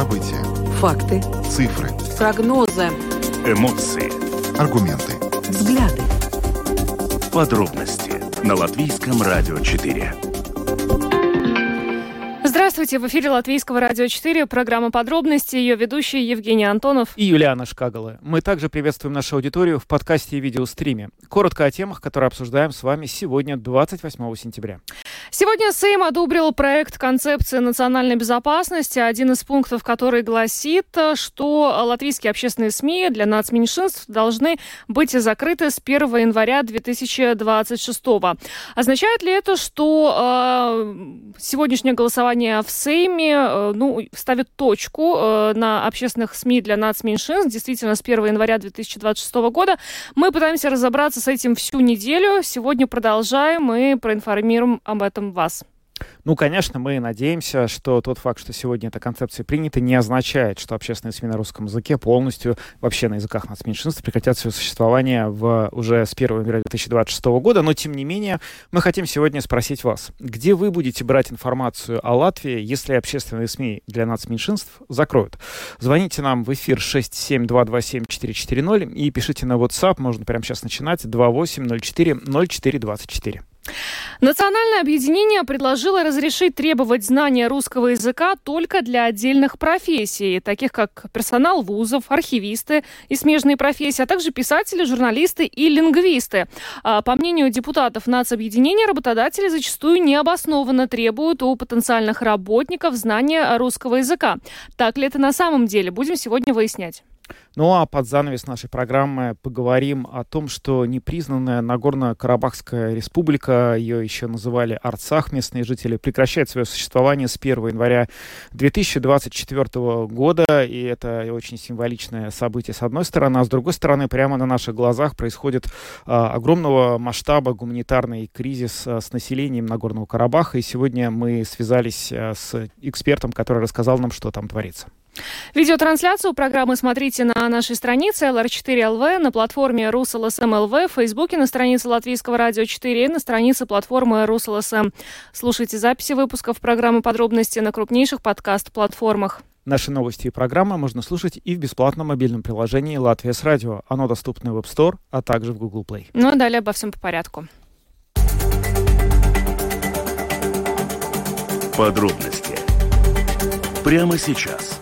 События. Факты. Цифры. Прогнозы. Эмоции. Аргументы. Взгляды. Подробности на Латвийском радио 4. Здравствуйте, в эфире Латвийского радио 4, программа «Подробности», ее ведущий Евгений Антонов и Юлиана Шкагала. Мы также приветствуем нашу аудиторию в подкасте и видеостриме. Коротко о темах, которые обсуждаем с вами сегодня, 28 сентября. Сегодня Сейм одобрил проект концепции национальной безопасности, один из пунктов который гласит, что латвийские общественные СМИ для нацменьшинств должны быть закрыты с 1 января 2026. Означает ли это, что э, сегодняшнее голосование в Сейме э, ну, ставит точку э, на общественных СМИ для нацменьшинств, действительно, с 1 января 2026 года? Мы пытаемся разобраться с этим всю неделю. Сегодня продолжаем и проинформируем об этом этом вас? Ну, конечно, мы надеемся, что тот факт, что сегодня эта концепция принята, не означает, что общественные СМИ на русском языке полностью, вообще на языках нацменьшинств, прекратят свое существование в, уже с 1 января 2026 года. Но, тем не менее, мы хотим сегодня спросить вас, где вы будете брать информацию о Латвии, если общественные СМИ для нацменьшинств закроют? Звоните нам в эфир 67227-440 и пишите на WhatsApp, можно прямо сейчас начинать, 2804 0424. Национальное объединение предложило разрешить требовать знания русского языка только для отдельных профессий, таких как персонал вузов, архивисты и смежные профессии, а также писатели, журналисты и лингвисты. А, по мнению депутатов нацобъединения, работодатели зачастую необоснованно требуют у потенциальных работников знания русского языка. Так ли это на самом деле? Будем сегодня выяснять. Ну а под занавес нашей программы поговорим о том, что непризнанная Нагорно-Карабахская республика, ее еще называли Арцах, местные жители, прекращает свое существование с 1 января 2024 года. И это очень символичное событие с одной стороны, а с другой стороны прямо на наших глазах происходит а, огромного масштаба гуманитарный кризис а, с населением Нагорного Карабаха. И сегодня мы связались а, с экспертом, который рассказал нам, что там творится. Видеотрансляцию программы смотрите на нашей странице LR4LV, на платформе RusLSM.LV, в Фейсбуке, на странице Латвийского радио 4 и на странице платформы RusLSM. Слушайте записи выпусков программы «Подробности» на крупнейших подкаст-платформах. Наши новости и программы можно слушать и в бесплатном мобильном приложении «Латвия с радио». Оно доступно в App Store, а также в Google Play. Ну а далее обо всем по порядку. Подробности прямо сейчас.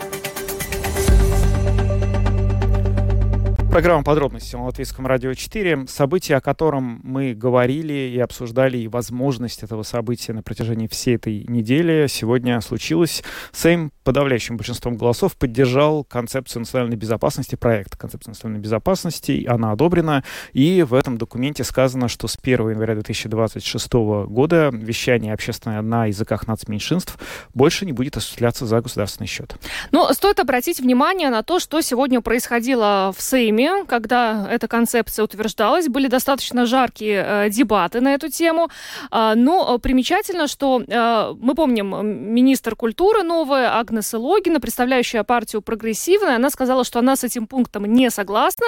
Программа подробности на Латвийском радио 4. Событие, о котором мы говорили и обсуждали, и возможность этого события на протяжении всей этой недели, сегодня случилось. Сейм подавляющим большинством голосов поддержал концепцию национальной безопасности, проект концепции национальной безопасности. Она одобрена. И в этом документе сказано, что с 1 января 2026 года вещание общественное на языках нацменьшинств больше не будет осуществляться за государственный счет. Но стоит обратить внимание на то, что сегодня происходило в Сейме когда эта концепция утверждалась, были достаточно жаркие э, дебаты на эту тему. Э, но примечательно, что э, мы помним, министр культуры новая Агнеса Логина, представляющая партию прогрессивная, она сказала, что она с этим пунктом не согласна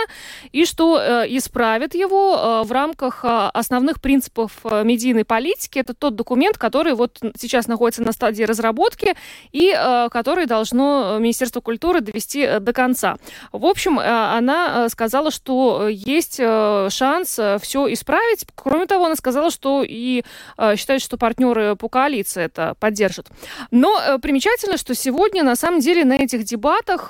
и что э, исправит его э, в рамках э, основных принципов э, медийной политики. Это тот документ, который вот сейчас находится на стадии разработки и э, который должно Министерство культуры довести э, до конца. В общем, э, она Э, сказала, что э, есть э, шанс все исправить. Кроме того, она сказала, что и считает, что партнеры по коалиции это поддержат. Но примечательно, что сегодня на самом деле на этих дебатах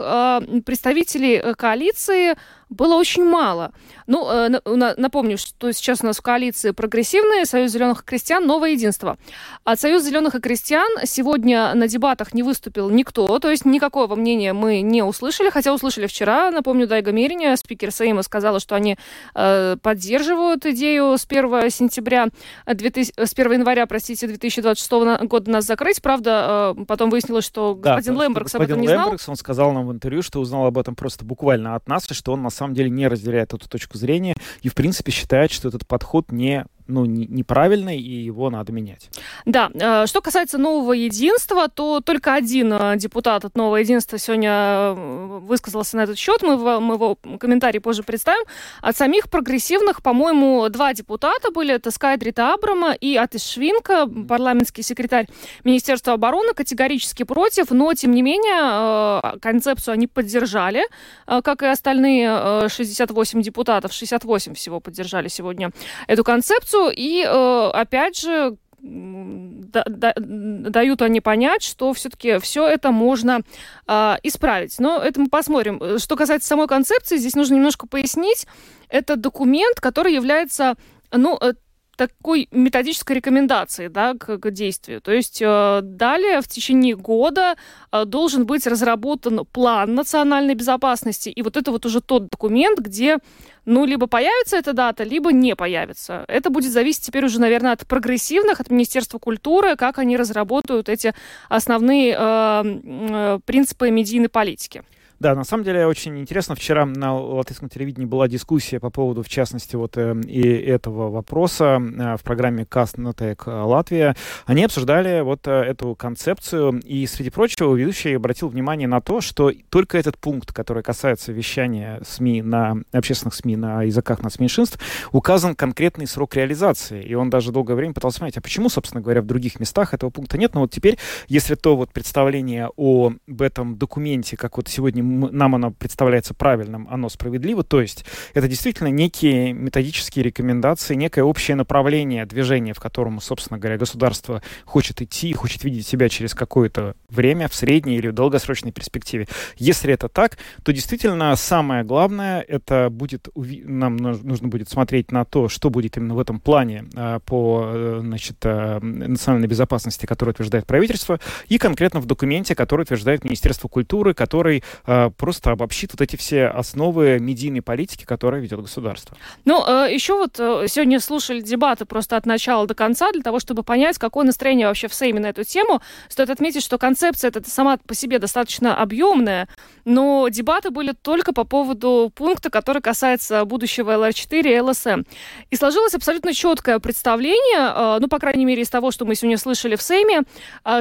представители коалиции было очень мало. Ну, э, напомню, что сейчас у нас в коалиции прогрессивные, Союз зеленых и крестьян, новое единство. От Союза зеленых и крестьян сегодня на дебатах не выступил никто, то есть никакого мнения мы не услышали, хотя услышали вчера, напомню, Дайга Мериня, спикер Сейма, сказала, что они э, поддерживают идею с 1 сентября, 2000, с 1 января, простите, 2026 года нас закрыть. Правда, э, потом выяснилось, что господин да, Лембергс об этом не знал. Лембергс, он сказал нам в интервью, что узнал об этом просто буквально от нас, и что он на самом деле не разделяет эту точку зрения и, в принципе, считает, что этот подход не ну, неправильный, и его надо менять. Да, э, что касается нового единства, то только один э, депутат от нового единства сегодня э, высказался на этот счет. Мы, мы его комментарий позже представим. От самих прогрессивных, по-моему, два депутата были. Это Скайдрита Абрама и Атис Швинка, парламентский секретарь Министерства обороны, категорически против, но, тем не менее, концепцию они поддержали, как и остальные 68 депутатов, 68 всего поддержали сегодня эту концепцию. И, опять же, да, да, дают они понять, что все-таки все это можно э, исправить. Но это мы посмотрим. Что касается самой концепции, здесь нужно немножко пояснить. Это документ, который является ну, э, такой методической рекомендации да, к, к действию. То есть э, далее в течение года э, должен быть разработан план национальной безопасности. И вот это вот уже тот документ, где ну, либо появится эта дата, либо не появится. Это будет зависеть теперь уже, наверное, от прогрессивных, от Министерства культуры, как они разработают эти основные э, э, принципы медийной политики. Да, на самом деле очень интересно. Вчера на латвийском телевидении была дискуссия по поводу, в частности, вот э, и этого вопроса э, в программе «Каст Нотек Латвия». Они обсуждали вот э, эту концепцию, и, среди прочего, ведущий обратил внимание на то, что только этот пункт, который касается вещания СМИ на общественных СМИ на языках нацменьшинств, указан конкретный срок реализации. И он даже долгое время пытался понять, а почему, собственно говоря, в других местах этого пункта нет. Но вот теперь, если то вот представление об этом документе, как вот сегодня нам оно представляется правильным, оно справедливо. То есть это действительно некие методические рекомендации, некое общее направление движения, в котором, собственно говоря, государство хочет идти, хочет видеть себя через какое-то время в средней или в долгосрочной перспективе. Если это так, то действительно самое главное, это будет, нам нужно будет смотреть на то, что будет именно в этом плане а, по э, значит, а, национальной безопасности, который утверждает правительство, и конкретно в документе, который утверждает Министерство культуры, который а, просто обобщит вот эти все основы медийной политики, которые ведет государство. Ну, э, еще вот э, сегодня слушали дебаты просто от начала до конца для того, чтобы понять, какое настроение вообще в Сейме на эту тему. Стоит отметить, что концепция эта сама по себе достаточно объемная, но дебаты были только по поводу пункта, который касается будущего ЛР-4 и ЛСМ. И сложилось абсолютно четкое представление, э, ну, по крайней мере, из того, что мы сегодня слышали в Сейме,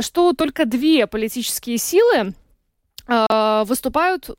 что только две политические силы а, выступают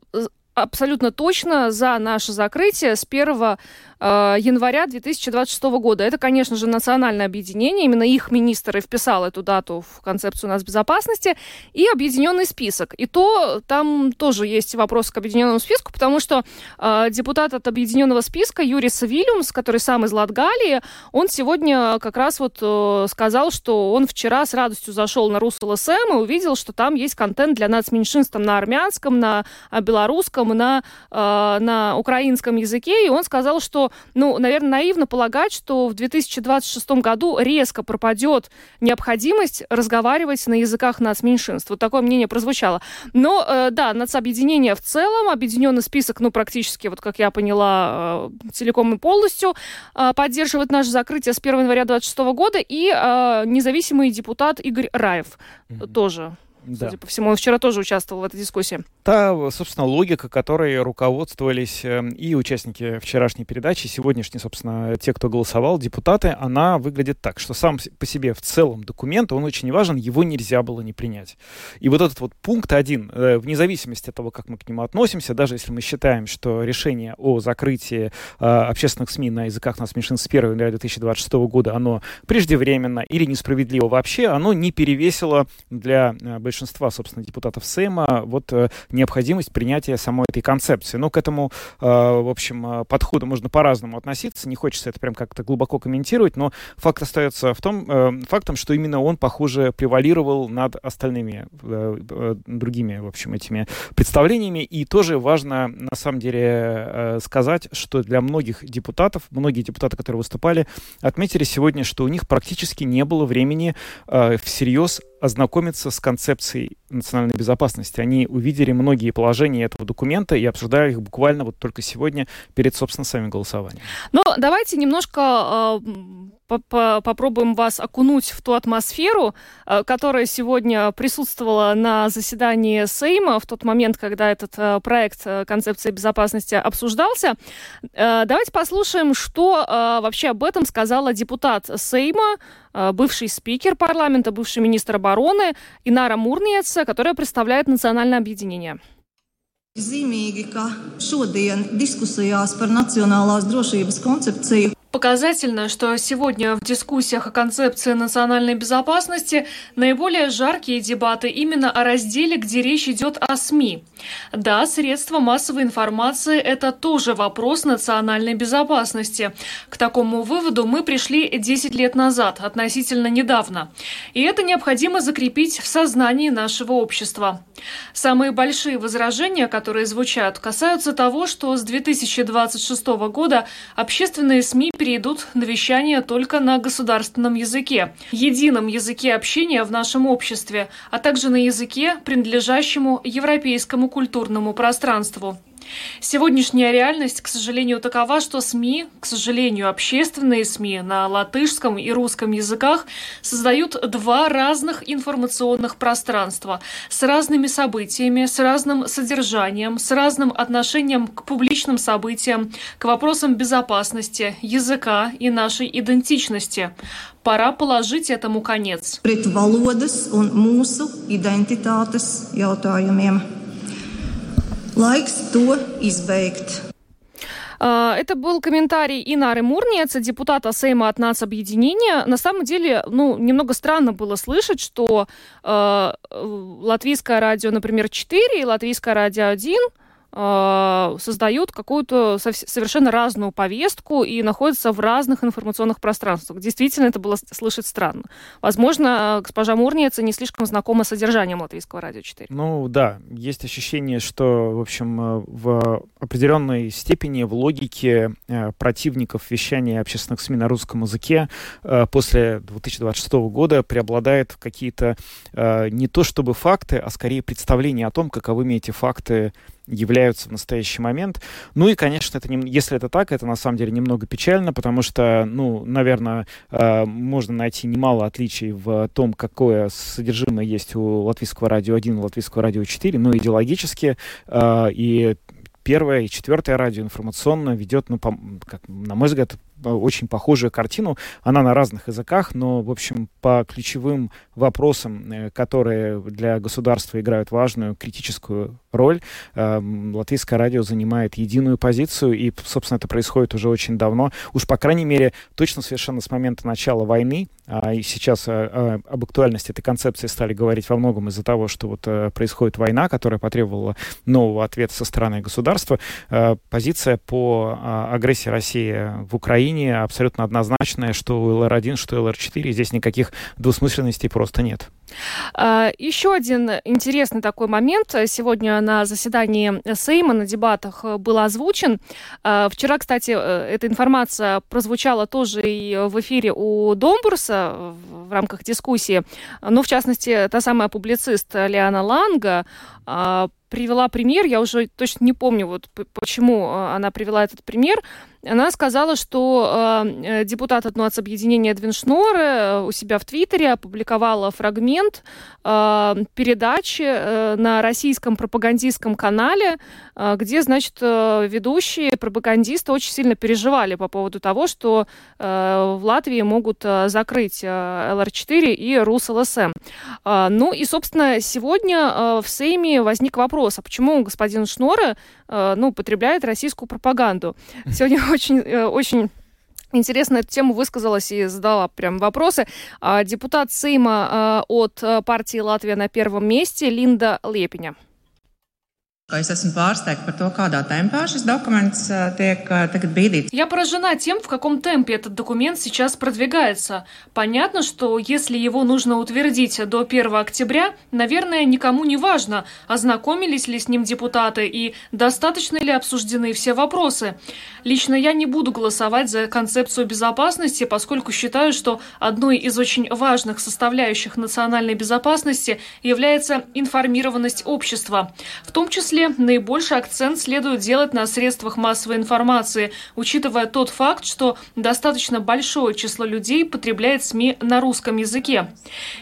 абсолютно точно за наше закрытие с 1 Э, января 2026 года. Это, конечно же, национальное объединение. Именно их министр и вписал эту дату в концепцию нас безопасности. И объединенный список. И то там тоже есть вопрос к объединенному списку, потому что э, депутат от объединенного списка Юрий Савильюмс, который сам из Латгалии, он сегодня как раз вот э, сказал, что он вчера с радостью зашел на РусЛСМ и увидел, что там есть контент для нацменьшинств на армянском, на белорусском, на, э, на украинском языке. И он сказал, что ну, наверное, наивно полагать, что в 2026 году резко пропадет необходимость разговаривать на языках нацменьшинств. Вот такое мнение прозвучало. Но, э, да, нацобъединение в целом, объединенный список, ну, практически, вот как я поняла, э, целиком и полностью э, поддерживает наше закрытие с 1 января 2026 года, и э, независимый депутат Игорь Раев mm-hmm. тоже да. Судя по всему, он вчера тоже участвовал в этой дискуссии. Та, собственно, логика, которой руководствовались эм, и участники вчерашней передачи, и сегодняшние, собственно, те, кто голосовал, депутаты, она выглядит так, что сам по себе в целом документ, он очень важен, его нельзя было не принять. И вот этот вот пункт один, э, вне зависимости от того, как мы к нему относимся, даже если мы считаем, что решение о закрытии э, общественных СМИ на языках нас меньшин с 1 января 2026 года, оно преждевременно или несправедливо вообще, оно не перевесило для э, большинства, собственно, депутатов Сейма вот э, необходимость принятия самой этой концепции. Ну, к этому, э, в общем, э, подходу можно по-разному относиться. Не хочется это прям как-то глубоко комментировать, но факт остается в том, фактом, что именно он, похоже, превалировал над остальными другими, в общем, этими представлениями. И тоже важно, на самом деле, сказать, что для многих депутатов, многие депутаты, которые выступали, отметили сегодня, что у них практически не было времени всерьез ознакомиться с концепцией национальной безопасности. Они увидели многие положения этого документа и обсуждали их буквально вот только сегодня перед, собственно, самим голосованием. Но давайте немножко э, попробуем вас окунуть в ту атмосферу, которая сегодня присутствовала на заседании Сейма в тот момент, когда этот проект концепции безопасности обсуждался. Давайте послушаем, что вообще об этом сказала депутат Сейма, бывший спикер парламента, бывший министр обороны Инара Мурниеца, которая представляет национальное объединение. Zīmīgi, ka šodien diskusijās par nacionālās drošības koncepciju Показательно, что сегодня в дискуссиях о концепции национальной безопасности наиболее жаркие дебаты именно о разделе, где речь идет о СМИ. Да, средства массовой информации – это тоже вопрос национальной безопасности. К такому выводу мы пришли 10 лет назад, относительно недавно. И это необходимо закрепить в сознании нашего общества. Самые большие возражения, которые звучат, касаются того, что с 2026 года общественные СМИ перейдут на вещание только на государственном языке, едином языке общения в нашем обществе, а также на языке, принадлежащему европейскому культурному пространству. Сегодняшняя реальность, к сожалению, такова, что СМИ, к сожалению, общественные СМИ на латышском и русском языках создают два разных информационных пространства с разными событиями, с разным содержанием, с разным отношением к публичным событиям, к вопросам безопасности, языка и нашей идентичности. Пора положить этому конец. Pret valodas un mūsu identitātes jautājumiem. Laiks to izbeigt. А, это был комментарий Инары Мурниеца, депутата Сейма от нас объединения. На самом деле, ну, немного странно было слышать, что э, латвийское радио, например, 4 и латвийское радио 1 э, создают какую-то совершенно разную повестку и находятся в разных информационных пространствах. Действительно, это было слышать странно. Возможно, госпожа Мурница не слишком знакома с содержанием Латвийского радио 4. Ну да, есть ощущение, что, в общем, э, в определенной степени в логике э, противников вещания общественных СМИ на русском языке э, после 2026 года преобладают какие-то не то чтобы факты, а скорее представления о том, каковыми эти факты являются в настоящий момент. Ну и, конечно, это не, если это так, это на самом деле немного печально, потому что, ну, наверное, э, можно найти немало отличий в том, какое содержимое есть у латвийского радио 1 и латвийского радио 4, но идеологически э, и первое и четвертое радио информационно ведет, ну, по, как, на мой взгляд, очень похожую картину. Она на разных языках, но, в общем, по ключевым вопросам, э, которые для государства играют важную критическую роль, эм, латвийское радио занимает единую позицию, и, собственно, это происходит уже очень давно. Уж, по крайней мере, точно совершенно с момента начала войны, а, и сейчас а, а, об актуальности этой концепции стали говорить во многом из-за того, что вот происходит война, которая потребовала нового ответа со стороны государства. Позиция по а, агрессии России в Украине линия абсолютно однозначная, что у LR1, что LR4. Здесь никаких двусмысленностей просто нет. А, еще один интересный такой момент сегодня на заседании Сейма на дебатах был озвучен. А, вчера, кстати, э, эта информация прозвучала тоже и в эфире у Домбурса в рамках дискуссии. Ну, в частности, та самая публицист Лиана Ланга а, привела пример, я уже точно не помню, вот почему она привела этот пример, она сказала, что э, депутат от объединения Двиншнор э, у себя в Твиттере опубликовала фрагмент э, передачи э, на российском пропагандистском канале, э, где, значит, э, ведущие пропагандисты очень сильно переживали по поводу того, что э, в Латвии могут э, закрыть э, ЛР-4 и RUS.LSM. Э, ну и, собственно, сегодня э, в Сейме возник вопрос, а почему господин Шнора э, ну, потребляет российскую пропаганду? Сегодня очень, э, очень интересно эту тему высказалась и задала прям вопросы. А, депутат Сейма э, от э, партии «Латвия на первом месте» Линда Лепиня. Es esmu pārsteigta par to, kādā tempā šis dokuments tiek tagad bīdīts. Я поражена тем, в каком темпе этот документ сейчас продвигается. Понятно, что если его нужно утвердить до 1 октября, наверное, никому не важно, ознакомились ли с ним депутаты и достаточно ли обсуждены все вопросы. Лично я не буду голосовать за концепцию безопасности, поскольку считаю, что одной из очень важных составляющих национальной безопасности является информированность общества, в том числе деле наибольший акцент следует делать на средствах массовой информации, учитывая тот факт, что достаточно большое число людей потребляет СМИ на русском языке.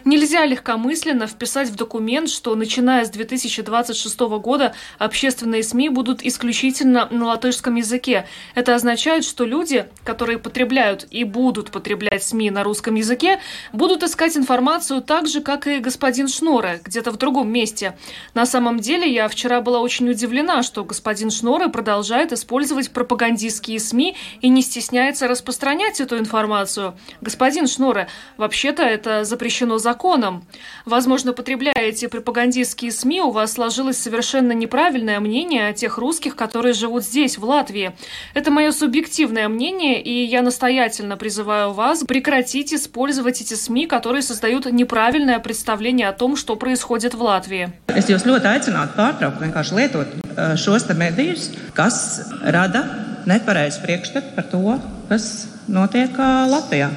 Нельзя легкомысленно вписать в документ, что начиная с 2026 года общественные СМИ будут исключительно на латышском языке. Это означает, что люди, которые потребляют и будут потреблять СМИ на русском языке, будут искать информацию так же, как и господин Шноре, где-то в другом месте. На самом деле, я вчера была очень удивлена, что господин Шноре продолжает использовать пропагандистские СМИ и не стесняется распространять эту информацию. Господин Шноре, вообще-то это запрещено законом. Возможно, потребляя эти пропагандистские СМИ, у вас сложилось совершенно неправильное мнение о тех русских, которые живут здесь, в Латвии. Это мое субъективное мнение, и я настоятельно призываю вас прекратить использовать эти СМИ, которые создают неправильное представление о том, что происходит в Латвии. Es jūs ļoti aicinātu pārtraukt vienkārši lietot eh, šos medijus, kas rada nepareizu priekšstatu par to, kas notiek Latvijā.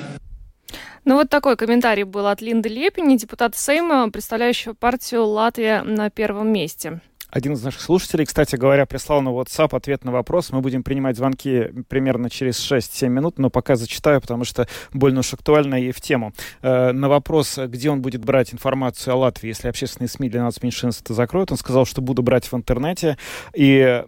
Ну вот такой комментарий был от Линды Лепини, депутата Сейма, представляющего партию «Латвия» на первом месте. Один из наших слушателей, кстати говоря, прислал на WhatsApp ответ на вопрос. Мы будем принимать звонки примерно через 6-7 минут, но пока зачитаю, потому что больно уж актуально и в тему. Э, на вопрос, где он будет брать информацию о Латвии, если общественные СМИ для нас меньшинств закроют, он сказал, что буду брать в интернете. И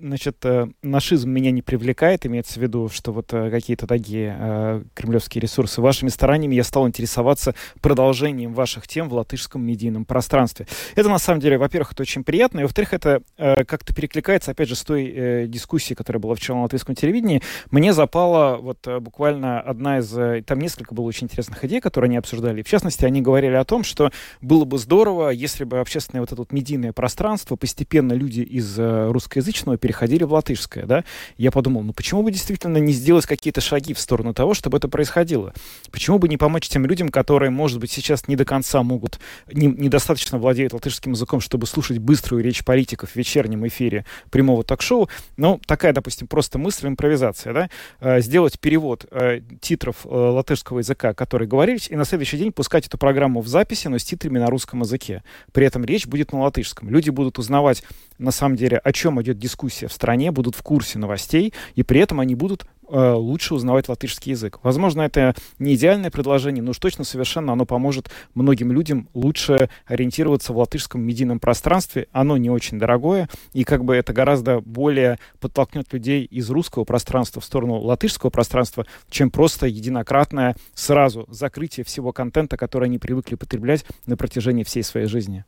значит, э, нашизм меня не привлекает, имеется в виду, что вот э, какие-то такие э, кремлевские ресурсы. Вашими стараниями я стал интересоваться продолжением ваших тем в латышском медийном пространстве. Это, на самом деле, во-первых, это очень приятно, и, во-вторых, это как-то перекликается, опять же, с той дискуссией, которая была вчера на латвийском телевидении. Мне запала вот буквально одна из... Там несколько было очень интересных идей, которые они обсуждали. В частности, они говорили о том, что было бы здорово, если бы общественное вот это вот медийное пространство постепенно люди из русской русскоязычного переходили в латышское, да, я подумал, ну почему бы действительно не сделать какие-то шаги в сторону того, чтобы это происходило? Почему бы не помочь тем людям, которые, может быть, сейчас не до конца могут, не, недостаточно владеют латышским языком, чтобы слушать быструю речь политиков в вечернем эфире прямого ток-шоу, ну, такая, допустим, просто мысль, импровизация, да, э, сделать перевод э, титров э, латышского языка, которые говорились, и на следующий день пускать эту программу в записи, но с титрами на русском языке. При этом речь будет на латышском. Люди будут узнавать, на самом деле, о чем идет дискуссия в стране, будут в курсе новостей, и при этом они будут э, лучше узнавать латышский язык. Возможно, это не идеальное предложение, но уж точно совершенно оно поможет многим людям лучше ориентироваться в латышском медийном пространстве. Оно не очень дорогое, и как бы это гораздо более подтолкнет людей из русского пространства в сторону латышского пространства, чем просто единократное сразу закрытие всего контента, который они привыкли потреблять на протяжении всей своей жизни.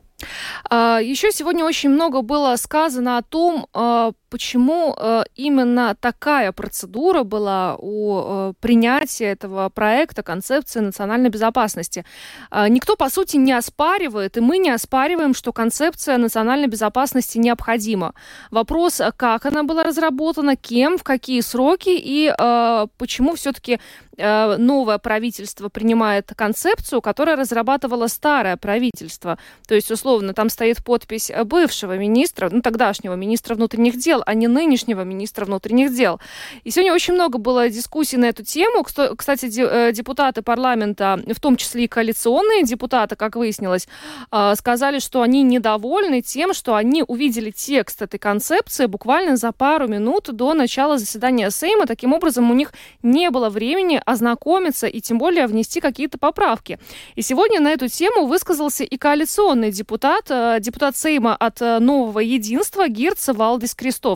А, Еще сегодня очень много было сказано о том, а, почему а, именно такая процедура была у принятия этого проекта концепции национальной безопасности. Никто, по сути, не оспаривает, и мы не оспариваем, что концепция национальной безопасности необходима. Вопрос, как она была разработана, кем, в какие сроки и почему все-таки Э, новое правительство принимает концепцию, которая разрабатывало старое правительство. То есть, условно, там стоит подпись бывшего министра, ну, тогдашнего министра внутренних дел, а не нынешнего министра внутренних дел. И сегодня очень много было дискуссий на эту тему. Кстати, э, депутаты парламента, в том числе и коалиционные депутаты, как выяснилось, э, сказали, что они недовольны тем, что они увидели текст этой концепции буквально за пару минут до начала заседания Сейма. Таким образом, у них не было времени ознакомиться и тем более внести какие-то поправки. И сегодня на эту тему высказался и коалиционный депутат, э, депутат Сейма от Нового Единства Гирц Валдис Крестовскис.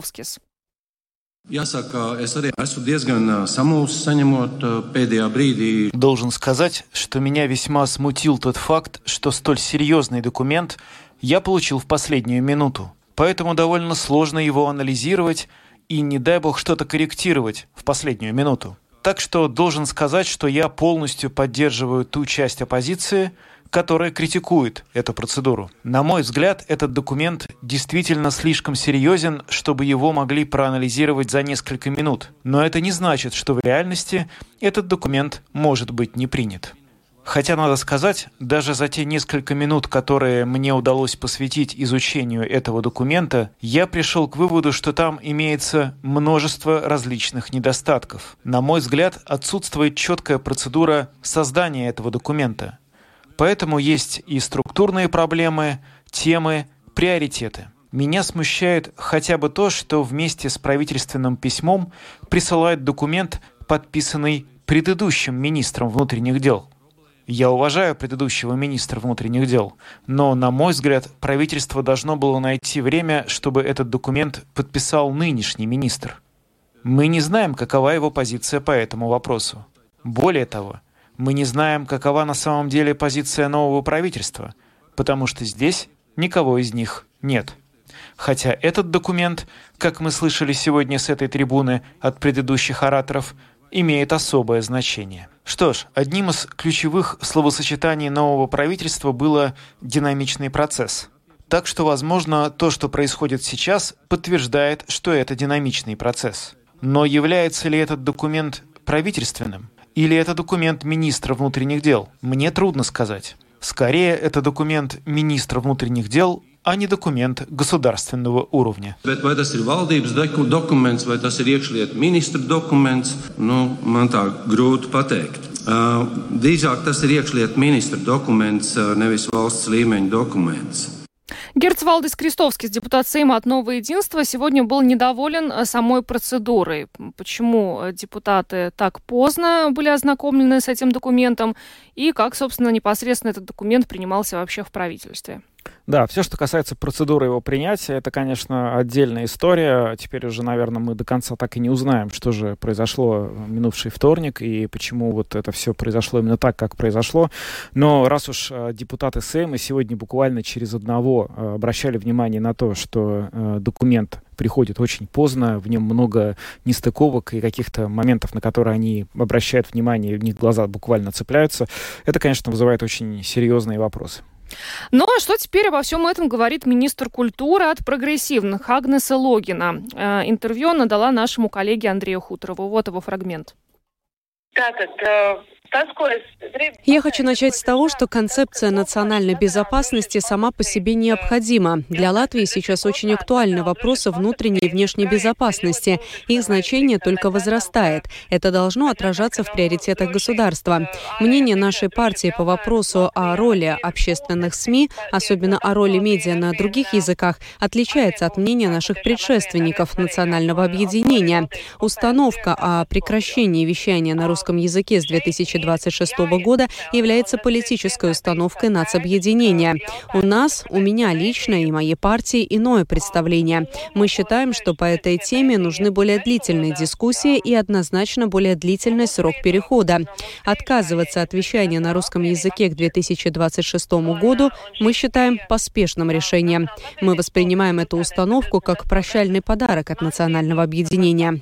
Samulsis, saņemot pēdējā brīdī. Должен сказать, что меня весьма смутил тот факт, что столь серьезный документ я получил в последнюю минуту. Поэтому довольно сложно его анализировать и, не дай бог, что-то корректировать в последнюю минуту. Так что должен сказать, что я полностью поддерживаю ту часть оппозиции, которая критикует эту процедуру. На мой взгляд, этот документ действительно слишком серьезен, чтобы его могли проанализировать за несколько минут. Но это не значит, что в реальности этот документ может быть не принят. Хотя, надо сказать, даже за те несколько минут, которые мне удалось посвятить изучению этого документа, я пришел к выводу, что там имеется множество различных недостатков. На мой взгляд, отсутствует четкая процедура создания этого документа. Поэтому есть и структурные проблемы, темы, приоритеты. Меня смущает хотя бы то, что вместе с правительственным письмом присылают документ, подписанный предыдущим министром внутренних дел. Я уважаю предыдущего министра внутренних дел, но, на мой взгляд, правительство должно было найти время, чтобы этот документ подписал нынешний министр. Мы не знаем, какова его позиция по этому вопросу. Более того, мы не знаем, какова на самом деле позиция нового правительства, потому что здесь никого из них нет. Хотя этот документ, как мы слышали сегодня с этой трибуны от предыдущих ораторов, имеет особое значение. Что ж, одним из ключевых словосочетаний нового правительства было «динамичный процесс». Так что, возможно, то, что происходит сейчас, подтверждает, что это динамичный процесс. Но является ли этот документ правительственным? Или это документ министра внутренних дел? Мне трудно сказать. Скорее, это документ министра внутренних дел, а не документ государственного уровня. Uh, drīzāk tas ir iekšlietu ministra dokuments, uh, nevis valsts līmeņa dokuments. Герц Валдис Крестовский, депутат Сейма от Нового Единства, сегодня был недоволен э, самой процедурой. Почему э, депутаты так поздно были ознакомлены с этим документом и как, собственно, непосредственно этот документ принимался вообще в правительстве? Да, все, что касается процедуры его принятия, это, конечно, отдельная история. Теперь уже, наверное, мы до конца так и не узнаем, что же произошло минувший вторник и почему вот это все произошло именно так, как произошло. Но раз уж э, депутаты Сейма сегодня буквально через одного э, обращали внимание на то, что э, документ приходит очень поздно, в нем много нестыковок и каких-то моментов, на которые они обращают внимание, в них глаза буквально цепляются, это, конечно, вызывает очень серьезные вопросы. Ну а что теперь обо всем этом говорит министр культуры от прогрессивных Агнеса Логина? Э, интервью она дала нашему коллеге Андрею Хуторову. Вот его фрагмент. Я хочу начать с того, что концепция национальной безопасности сама по себе необходима. Для Латвии сейчас очень актуальны вопросы внутренней и внешней безопасности. Их значение только возрастает. Это должно отражаться в приоритетах государства. Мнение нашей партии по вопросу о роли общественных СМИ, особенно о роли медиа на других языках, отличается от мнения наших предшественников национального объединения. Установка о прекращении вещания на русском языке с 2020 2026 года является политической установкой нацобъединения. У нас, у меня лично и моей партии иное представление. Мы считаем, что по этой теме нужны более длительные дискуссии и однозначно более длительный срок перехода. Отказываться от вещания на русском языке к 2026 году мы считаем поспешным решением. Мы воспринимаем эту установку как прощальный подарок от национального объединения.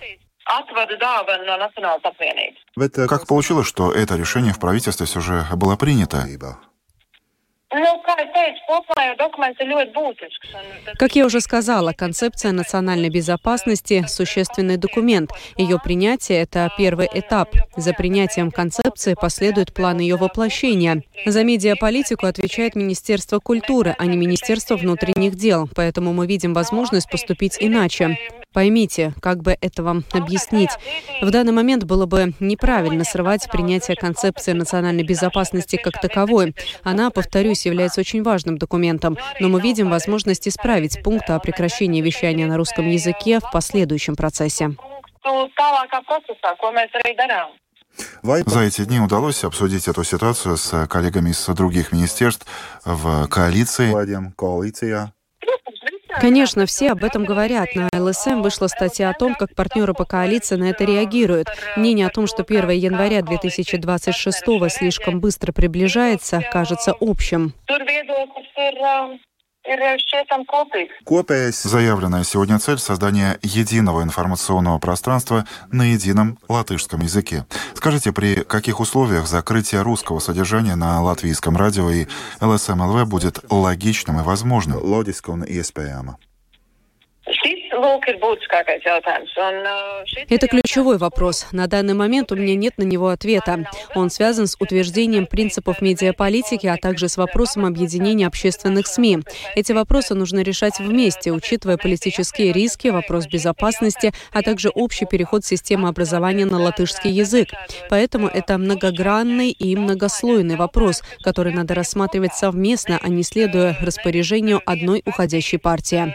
Э, как получилось, что это решение в правительстве все же было принято? Как я уже сказала, концепция национальной безопасности – существенный документ. Ее принятие – это первый этап. За принятием концепции последует план ее воплощения. За медиаполитику отвечает Министерство культуры, а не Министерство внутренних дел. Поэтому мы видим возможность поступить иначе. Поймите, как бы это вам объяснить. В данный момент было бы неправильно срывать принятие концепции национальной безопасности как таковой. Она, повторюсь, является очень важным документом, но мы видим возможность исправить пункт о прекращении вещания на русском языке в последующем процессе. За эти дни удалось обсудить эту ситуацию с коллегами из других министерств в коалиции. Конечно, все об этом говорят. На ЛСМ вышла статья о том, как партнеры по коалиции на это реагируют. Мнение о том, что 1 января 2026 слишком быстро приближается, кажется общим. Заявленная сегодня цель создания единого информационного пространства на едином латышском языке. Скажите, при каких условиях закрытие русского содержания на латвийском радио и LSM.LV будет логичным и возможным? Это ключевой вопрос. На данный момент у меня нет на него ответа. Он связан с утверждением принципов медиаполитики, а также с вопросом объединения общественных СМИ. Эти вопросы нужно решать вместе, учитывая политические риски, вопрос безопасности, а также общий переход системы образования на латышский язык. Поэтому это многогранный и многослойный вопрос, который надо рассматривать совместно, а не следуя распоряжению одной уходящей партии.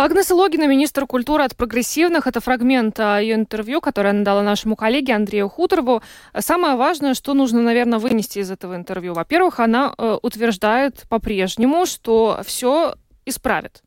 Агнеса Логина, министр культуры от прогрессивных. Это фрагмент а, ее интервью, которое она дала нашему коллеге Андрею Хуторову. Самое важное, что нужно, наверное, вынести из этого интервью. Во-первых, она э, утверждает по-прежнему, что все исправит.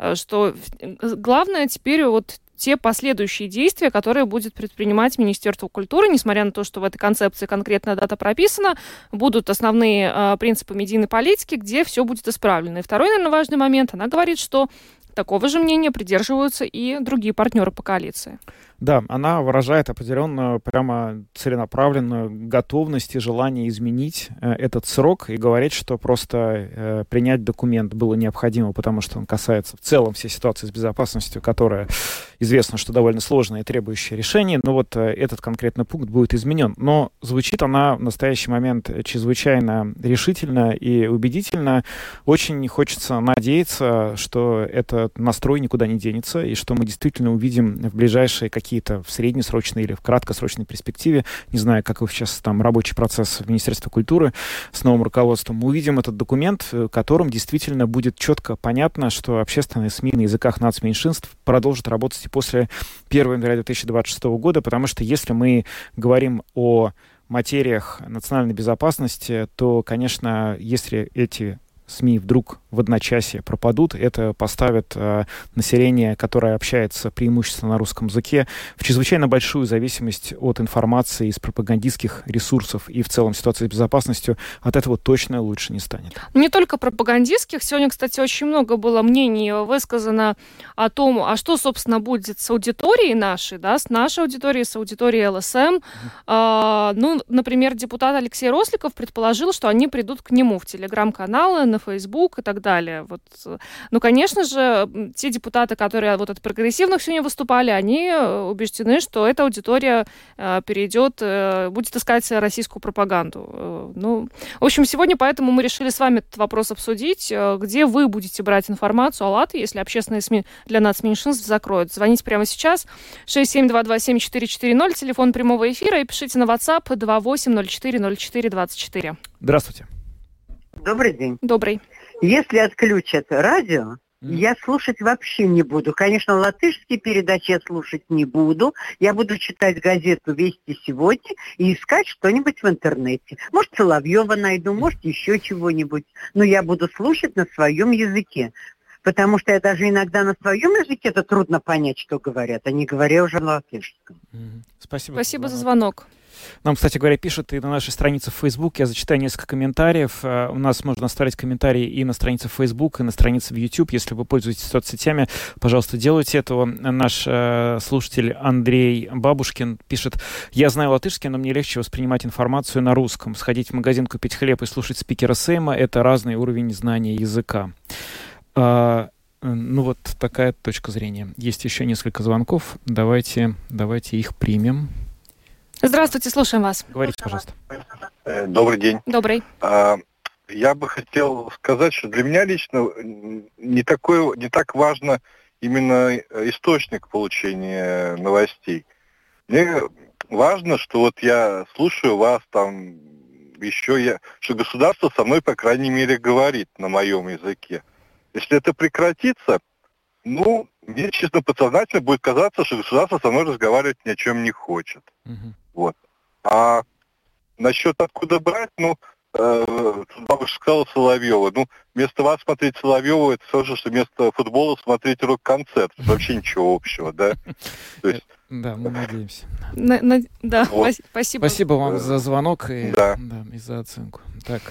Э, что главное теперь вот те последующие действия, которые будет предпринимать Министерство культуры, несмотря на то, что в этой концепции конкретная дата прописана, будут основные э, принципы медийной политики, где все будет исправлено. И второй, наверное, важный момент, она говорит, что такого же мнения придерживаются и другие партнеры по коалиции. Да, она выражает определенную, прямо целенаправленную готовность и желание изменить э, этот срок и говорит, что просто э, принять документ было необходимо, потому что он касается в целом всей ситуации с безопасностью, которая известно, что довольно сложная и требующая решений. Но вот э, этот конкретный пункт будет изменен. Но звучит она в настоящий момент чрезвычайно решительно и убедительно. Очень хочется надеяться, что этот настрой никуда не денется и что мы действительно увидим в ближайшие какие какие-то в среднесрочной или в краткосрочной перспективе, не знаю, как сейчас там рабочий процесс в Министерстве культуры с новым руководством, мы увидим этот документ, в котором действительно будет четко понятно, что общественные СМИ на языках нацменьшинств продолжат работать после 1 января 2026 года, потому что если мы говорим о материях национальной безопасности, то, конечно, если эти СМИ вдруг в одночасье пропадут, это поставит э, население, которое общается преимущественно на русском языке, в чрезвычайно большую зависимость от информации из пропагандистских ресурсов и в целом ситуации с безопасностью от этого точно лучше не станет. Не только пропагандистских. Сегодня, кстати, очень много было мнений высказано о том, а что, собственно, будет с аудиторией нашей, да, с нашей аудиторией, с аудиторией ЛСМ. А, ну, например, депутат Алексей Росликов предположил, что они придут к нему в телеграм-каналы, на Facebook и так далее. Вот. Ну, конечно же, те депутаты, которые вот от прогрессивных сегодня выступали, они э, убеждены, что эта аудитория э, перейдет, э, будет искать российскую пропаганду. Э, ну, в общем, сегодня поэтому мы решили с вами этот вопрос обсудить. Э, где вы будете брать информацию о Латвии, если общественные СМИ для нас меньшинств закроют? Звоните прямо сейчас. 67227440, телефон прямого эфира, и пишите на WhatsApp 28040424. Здравствуйте. Добрый день. Добрый. Если отключат радио, я слушать вообще не буду. Конечно, латышские передачи я слушать не буду. Я буду читать газету «Вести сегодня» и искать что-нибудь в интернете. Может, Соловьева найду, может, еще чего-нибудь. Но я буду слушать на своем языке. Потому что я даже иногда на своем языке это трудно понять, что говорят, а не говоря уже на латышском. Спасибо. Спасибо за звонок. Нам, кстати говоря, пишут и на нашей странице в Facebook. Я зачитаю несколько комментариев. Э, у нас можно оставить комментарии и на странице в Facebook, и на странице в YouTube. Если вы пользуетесь соцсетями, пожалуйста, делайте этого. Наш э, слушатель Андрей Бабушкин пишет, я знаю латышский, но мне легче воспринимать информацию на русском. Сходить в магазин, купить хлеб и слушать спикера Сейма — это разный уровень знания языка. А, ну вот такая точка зрения. Есть еще несколько звонков. Давайте, давайте их примем. Здравствуйте, слушаем вас. Говорите, пожалуйста. Э, добрый день. Добрый. А, я бы хотел сказать, что для меня лично не, такое, не так важно именно источник получения новостей. Мне важно, что вот я слушаю вас там еще я, что государство со мной, по крайней мере, говорит на моем языке. Если это прекратится, ну, мне честно подсознательно будет казаться, что государство со мной разговаривать ни о чем не хочет. Угу. Вот. А насчет откуда брать, ну, э, бабушка сказала Соловьева. Ну, вместо вас смотреть Соловьева, это все же, что вместо футбола смотреть рок-концерт. Вообще ничего общего, да? То есть, да, мы надеемся. На, на, да, вот. спасибо. Спасибо вам за звонок и, да. Да, и за оценку. Так,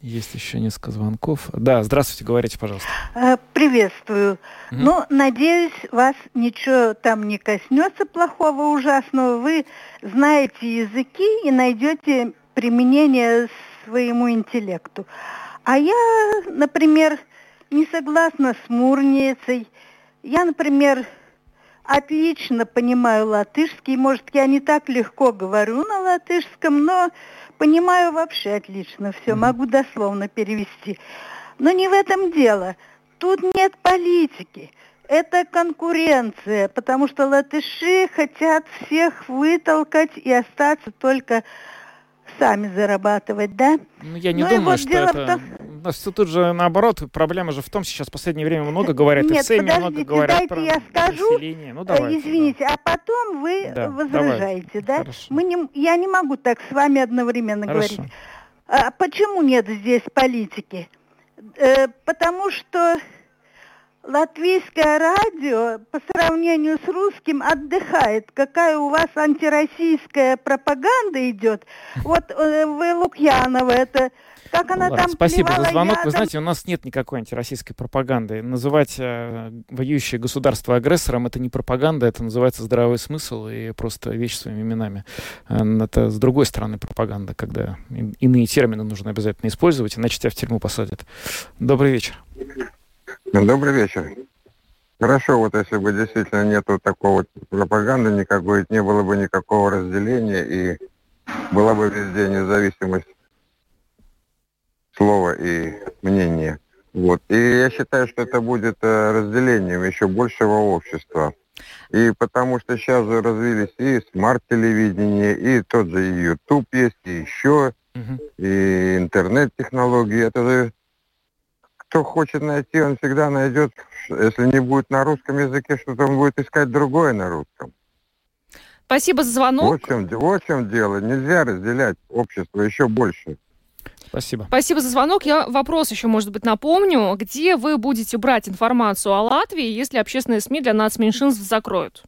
есть еще несколько звонков. Да, здравствуйте, говорите, пожалуйста. Э, приветствую. Mm-hmm. Ну, надеюсь, вас ничего там не коснется плохого, ужасного. Вы знаете языки и найдете применение своему интеллекту. А я, например, не согласна с Мурницей. Я, например, отлично понимаю латышский. Может, я не так легко говорю на латышском, но понимаю вообще отлично все. Могу дословно перевести. Но не в этом дело. Тут нет политики. Это конкуренция, потому что латыши хотят всех вытолкать и остаться только сами зарабатывать, да? Ну, я не Ну думаю, вот что это... том- тут же наоборот, проблема же в том, сейчас в последнее время много говорят, и в Нет, СЭМе много подождите, говорят дайте про я скажу. население. Ну, давайте. Извините, а потом вы Да, возражаете, да? Хорошо. Мы не, я не могу так с вами одновременно Хорошо. говорить. А почему нет здесь политики? Э, потому что латвийское радио по сравнению с русским отдыхает. Какая у вас антироссийская пропаганда идет? Вот э, вы Лукьянова, это как она Ладно, там Спасибо за звонок. Вы знаете, у нас нет никакой антироссийской пропаганды. Называть э, воюющее государство агрессором это не пропаганда, это называется здравый смысл и просто вещь своими именами. Э, Это с другой стороны пропаганда, когда и- иные термины нужно обязательно использовать, иначе тебя в тюрьму посадят. Добрый вечер. Добрый вечер. Хорошо, вот если бы действительно нету такого пропаганды никакой, не было бы никакого разделения и была бы везде независимость слова и мнения. Вот. И я считаю, что это будет э, разделением еще большего общества. И потому что сейчас же развились и смарт-телевидение, и тот же YouTube есть, и еще, и интернет-технологии. Это же кто хочет найти, он всегда найдет. Если не будет на русском языке, что-то он будет искать другое на русском. Спасибо за звонок. Вот в, чем, вот в чем дело. Нельзя разделять общество еще больше. Спасибо. Спасибо за звонок. Я вопрос еще, может быть, напомню. Где вы будете брать информацию о Латвии, если общественные СМИ для нацменьшинств закроют?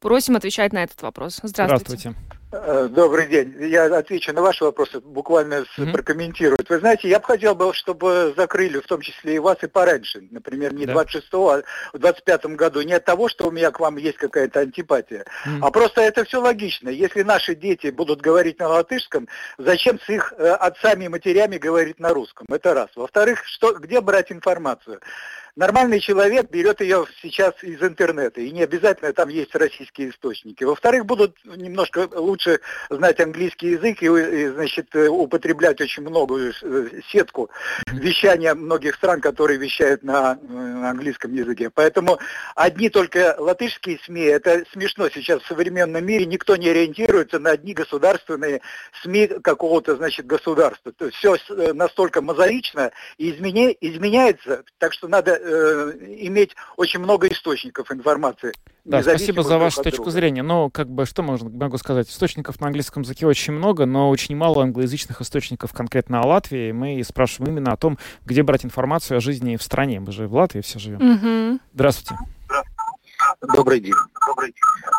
Просим отвечать на этот вопрос. Здравствуйте. Э, Добрый день. Я отвечу на ваши вопросы, буквально с- прокомментирую. Вы знаете, я бы хотел бы, чтобы закрыли в том числе и вас и пораньше. Например, не Да. 26-го, а в 25-м году. Не от того, что у меня к вам есть какая-то антипатия, а просто это все логично. Если наши дети будут говорить на латышском, зачем с их э, отцами и матерями говорить на русском? Это раз. Во-вторых, что, где брать информацию? Нормальный человек берет ее сейчас из интернета, и не обязательно там есть российские источники. Во-вторых, будут немножко лучше знать английский язык и, и, значит, э, употреблять очень многую э, сетку вещания многих стран, которые вещают на, э, на английском языке. Поэтому одни только латышские СМИ, это смешно сейчас в современном мире, никто не ориентируется на одни государственные СМИ какого-то, значит, государства. То есть все настолько мозаично и изменя- изменяется, так что надо э, иметь очень много источников информации. Да, спасибо за вашу точку друга. зрения. Ну, как бы, что можно, могу сказать? Источников на английском языке очень много, но очень мало англоязычных источников конкретно о Латвии. Мы спрашиваем именно о том, где брать информацию о жизни в стране. Мы же в Латвии все живем. Мгм. Здравствуйте. Добрый день.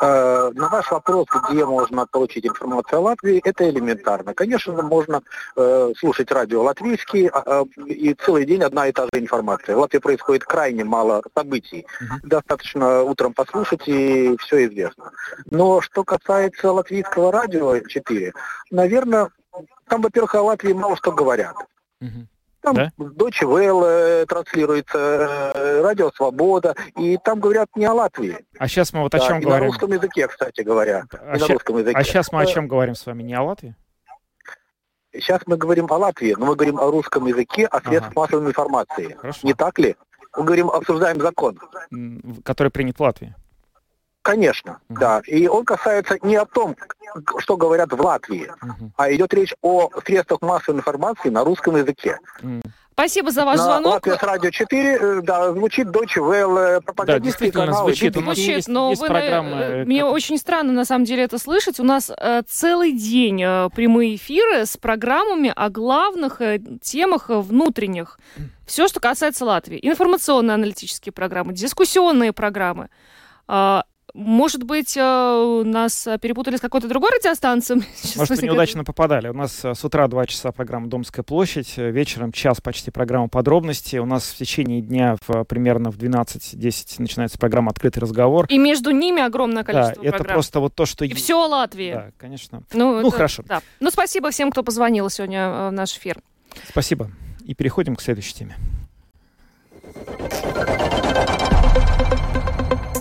Э, На ваш вопрос, где можно получить информацию о Латвии, это элементарно. Конечно, можно э, слушать радио латвийский, а, а, и целый день одна и та же информация. В Латвии происходит крайне мало событий. Достаточно утром послушать, и все известно. Но что касается латвийского радио 4, наверное, там, во-первых, о Латвии мало что говорят. Там Deutsche Welle транслируется, э, Радио Свобода, и там говорят не о Латвии. А сейчас мы вот о Да, чем и говорим? на русском языке, кстати говоря. А, и на ща- русском языке. а сейчас мы о Э, чем говорим с вами? Не о Латвии? Сейчас мы говорим о Латвии, но мы говорим о русском языке, о средствах массовой информации. Не так ли? Мы говорим, обсуждаем закон. Который принят в Латвии. Конечно, да. И он касается не о том, что говорят в Латвии, а идет речь о средствах массовой информации на русском языке. Спасибо за ваш на звонок. Латвия с радио 4, э, да, звучит Deutsche Welle, пропагандистские действительно каналы. звучит. У нас Звучит, но есть вы, программы, э, э, мне очень странно на самом деле это слышать. У нас э, целый день э, прямые эфиры с программами о главных э, темах э, внутренних. Все, что касается Латвии. Информационно-аналитические программы, дискуссионные программы. Может быть, э, нас перепутали с какой-то другой радиостанцией? Сейчас Может, возникает- неудачно попадали. У нас э, с утра два часа программа «Домская площадь», э, вечером час почти программа «Подробности». У нас в течение дня в, примерно в 12-10 начинается программа «Открытый разговор». И между ними огромное Да, количество это программ. просто вот то, что... И все о Латвии. Да, конечно. Ну, Ну, это- хорошо. Да. Ну, спасибо всем, кто позвонил сегодня в наш эфир. Спасибо. и переходим к следующей теме.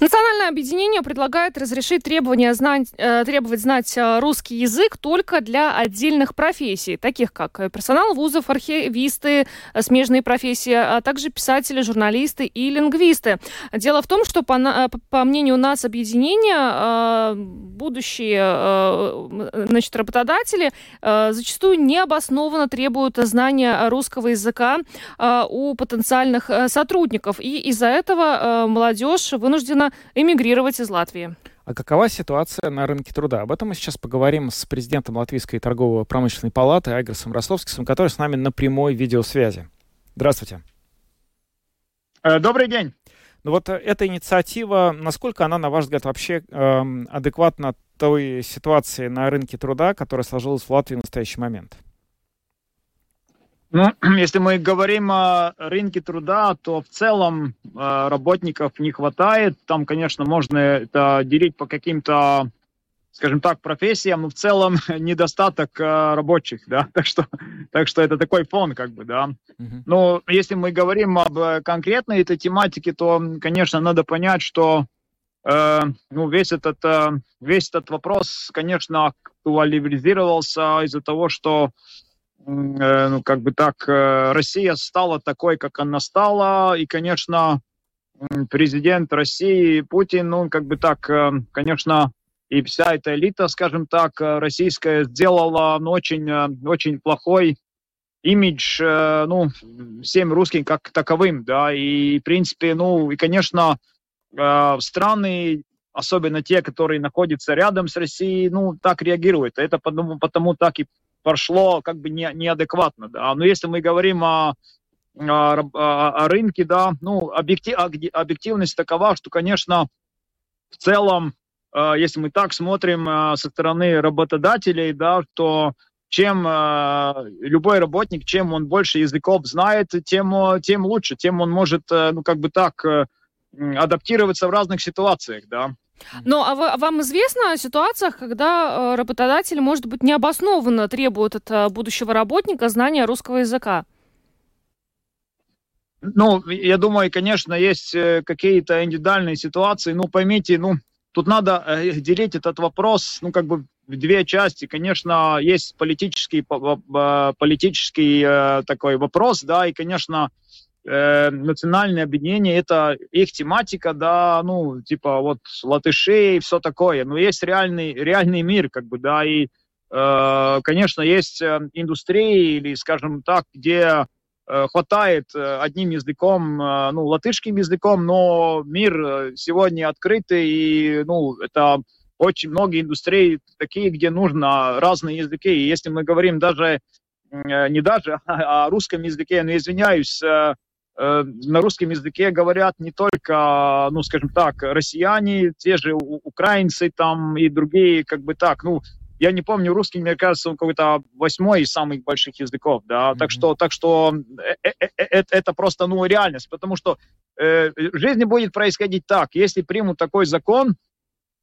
Национальное объединение предлагает разрешить требования знать, э, требовать знать э, русский язык только для отдельных профессий, таких как персонал вузов, архивисты, э, смежные профессии, а также писатели, журналисты и лингвисты. Дело в том, что по, по мнению нас объединения, будущие значит, работодатели зачастую необоснованно требуют знания русского языка у потенциальных сотрудников. И из-за этого молодежь вынуждена эмигрировать из Латвии. А какова ситуация на рынке труда? Об этом мы сейчас поговорим с президентом Латвийской торгово-промышленной палаты Айгросом Ростовским, который с нами на прямой видеосвязи. Здравствуйте. Э, добрый день. Ну вот э, эта инициатива, насколько она, на ваш взгляд, вообще э, адекватна той ситуации на рынке труда, которая сложилась в Латвии в настоящий момент? Ну, если мы говорим о рынке труда, то в целом э, работников не хватает. Там, конечно, можно это делить по каким-то, скажем так, профессиям, но в целом недостаток э, рабочих, да, так что, так что это такой фон, как бы, да. Uh-huh. Но если мы говорим об конкретной этой тематике, то, конечно, надо понять, что э, ну, весь этот, э, весь этот вопрос, конечно, актуализировался из-за того, что Э, ну, как бы так, э, Россия стала такой, как она стала, и, конечно, президент России Путин, ну, как бы так, э, конечно, и вся эта элита, скажем так, российская сделала ну, очень, очень плохой имидж, ну, всем русским как таковым, да, и, в принципе, ну, и, конечно, страны, особенно те, которые находятся рядом с Россией, ну, так реагируют. Это потому, потому так и прошло как бы не, неадекватно. Да. Но если мы говорим о, о, о рынке, да, ну, объектив, объективность такова, что, конечно, в целом, э, если мы так смотрим э, со стороны работодателей, да, то чем э, любой работник, чем он больше языков знает, тем, тем лучше, тем он может, ну, как бы так, адаптироваться в разных ситуациях, да. Но а, вы, а вам известно о ситуациях, когда э, работодатель, может быть, необоснованно требует от э, будущего работника знания русского языка? Ну, я думаю, конечно, есть э, какие-то индивидуальные ситуации. Ну, поймите, ну, тут надо делить этот вопрос, ну, как бы в две части. Конечно, есть политический, политический такой вопрос, да, и, конечно, э, национальное объединение, это их тематика, да, ну, типа вот латышей и все такое. Но есть реальный, реальный мир, как бы, да, и, э, конечно, есть э, индустрии или, скажем так, где э, хватает э, одним языком, ну, латышским языком, но мир сегодня открытый, и, ну, это очень много индустрий такие, где нужно разные языки. И если мы говорим даже, не даже о русском языке, но извиняюсь, на русском языке говорят не только, ну, скажем так, россияне, те же украинцы там и другие, как бы так, ну, я не помню, русский, мне кажется, он какой-то восьмой из самых больших языков, да, mm-hmm. так что, так что э, э, это, это просто, ну, реальность, потому что э, в жизни будет происходить так, если примут такой закон,